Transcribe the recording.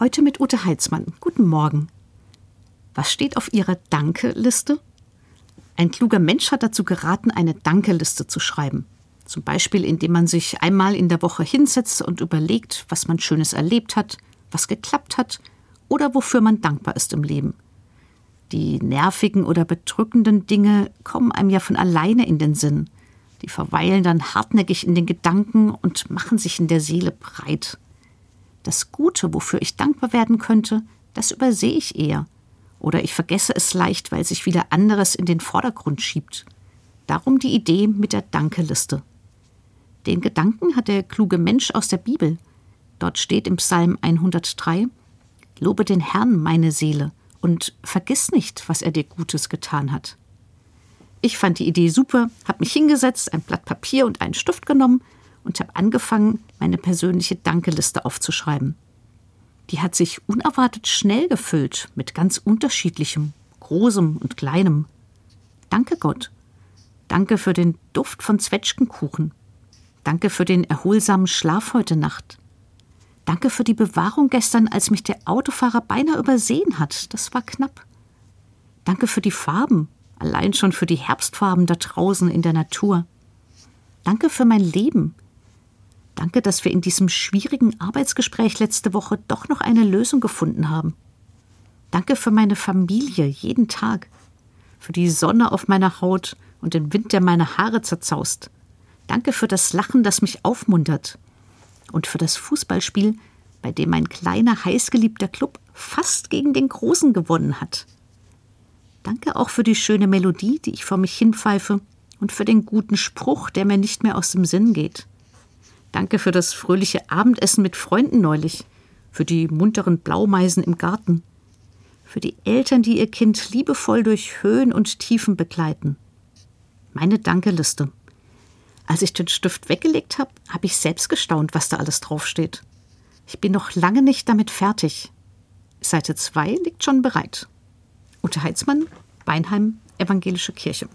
Heute mit Ute Heitzmann. Guten Morgen. Was steht auf Ihrer Danke-Liste? Ein kluger Mensch hat dazu geraten, eine Danke-Liste zu schreiben. Zum Beispiel, indem man sich einmal in der Woche hinsetzt und überlegt, was man Schönes erlebt hat, was geklappt hat oder wofür man dankbar ist im Leben. Die nervigen oder bedrückenden Dinge kommen einem ja von alleine in den Sinn. Die verweilen dann hartnäckig in den Gedanken und machen sich in der Seele breit. Das Gute, wofür ich dankbar werden könnte, das übersehe ich eher. Oder ich vergesse es leicht, weil sich wieder anderes in den Vordergrund schiebt. Darum die Idee mit der Dankeliste. Den Gedanken hat der kluge Mensch aus der Bibel. Dort steht im Psalm 103: Lobe den Herrn, meine Seele, und vergiss nicht, was er dir Gutes getan hat. Ich fand die Idee super, habe mich hingesetzt, ein Blatt Papier und einen Stift genommen und habe angefangen, meine persönliche Dankeliste aufzuschreiben. Die hat sich unerwartet schnell gefüllt mit ganz unterschiedlichem, großem und kleinem. Danke Gott. Danke für den Duft von Zwetschgenkuchen. Danke für den erholsamen Schlaf heute Nacht. Danke für die Bewahrung gestern, als mich der Autofahrer beinahe übersehen hat. Das war knapp. Danke für die Farben, allein schon für die Herbstfarben da draußen in der Natur. Danke für mein Leben. Danke, dass wir in diesem schwierigen Arbeitsgespräch letzte Woche doch noch eine Lösung gefunden haben. Danke für meine Familie jeden Tag, für die Sonne auf meiner Haut und den Wind, der meine Haare zerzaust. Danke für das Lachen, das mich aufmuntert. Und für das Fußballspiel, bei dem mein kleiner, heißgeliebter Club fast gegen den Großen gewonnen hat. Danke auch für die schöne Melodie, die ich vor mich hinpfeife, und für den guten Spruch, der mir nicht mehr aus dem Sinn geht. Danke für das fröhliche Abendessen mit Freunden neulich, für die munteren Blaumeisen im Garten, für die Eltern, die ihr Kind liebevoll durch Höhen und Tiefen begleiten. Meine Dankeliste. Als ich den Stift weggelegt habe, habe ich selbst gestaunt, was da alles draufsteht. Ich bin noch lange nicht damit fertig. Seite 2 liegt schon bereit. Ute Heitzmann, Weinheim, Evangelische Kirche.